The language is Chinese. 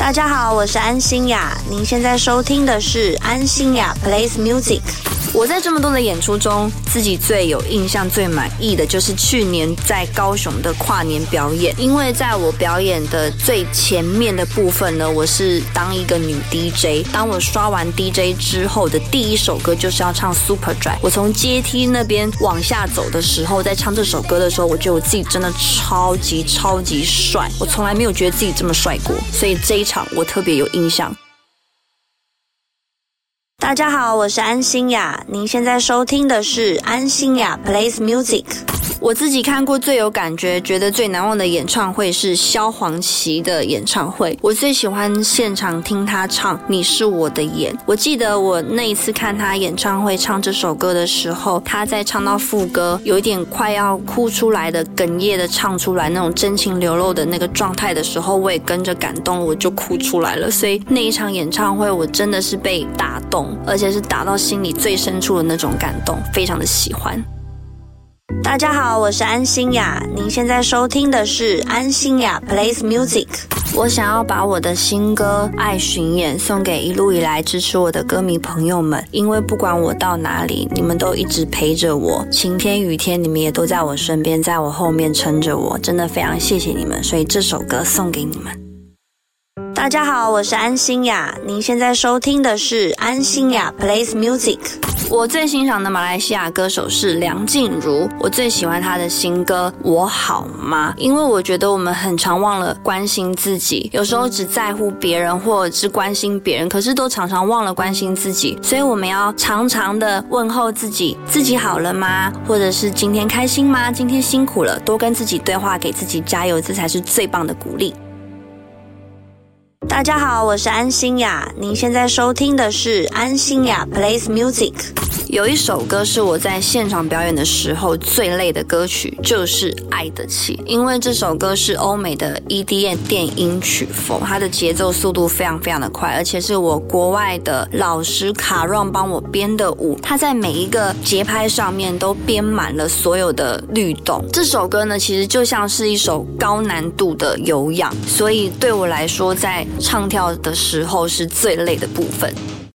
大家好，我是安心雅，您现在收听的是安心雅 Plays Music。我在这么多的演出中，自己最有印象、最满意的就是去年在高雄的跨年表演。因为在我表演的最前面的部分呢，我是当一个女 DJ。当我刷完 DJ 之后的第一首歌就是要唱 Super Dry。我从阶梯那边往下走的时候，在唱这首歌的时候，我觉得我自己真的超级超级帅。我从来没有觉得自己这么帅过，所以这一场我特别有印象。大家好，我是安心雅，您现在收听的是安心雅 Plays Music。我自己看过最有感觉、觉得最难忘的演唱会是萧煌奇的演唱会。我最喜欢现场听他唱《你是我的眼》。我记得我那一次看他演唱会唱这首歌的时候，他在唱到副歌，有一点快要哭出来的哽咽的唱出来那种真情流露的那个状态的时候，我也跟着感动，我就哭出来了。所以那一场演唱会，我真的是被打动，而且是打到心里最深处的那种感动，非常的喜欢。大家好，我是安心雅，您现在收听的是安心雅 Plays Music。我想要把我的新歌《爱巡演》送给一路以来支持我的歌迷朋友们，因为不管我到哪里，你们都一直陪着我，晴天雨天，你们也都在我身边，在我后面撑着我，真的非常谢谢你们，所以这首歌送给你们。大家好，我是安心雅，您现在收听的是安心雅 Plays Music。我最欣赏的马来西亚歌手是梁静茹，我最喜欢她的新歌《我好吗》，因为我觉得我们很常忘了关心自己，有时候只在乎别人或者是关心别人，可是都常常忘了关心自己，所以我们要常常的问候自己：自己好了吗？或者是今天开心吗？今天辛苦了，多跟自己对话，给自己加油，这才是最棒的鼓励。大家好，我是安心雅，您现在收听的是安心雅 Plays Music。有一首歌是我在现场表演的时候最累的歌曲，就是《爱得起》，因为这首歌是欧美的 EDM 电音曲风，它的节奏速度非常非常的快，而且是我国外的老师卡 run 帮我编的舞，它在每一个节拍上面都编满了所有的律动。这首歌呢，其实就像是一首高难度的有氧，所以对我来说，在唱跳的时候是最累的部分。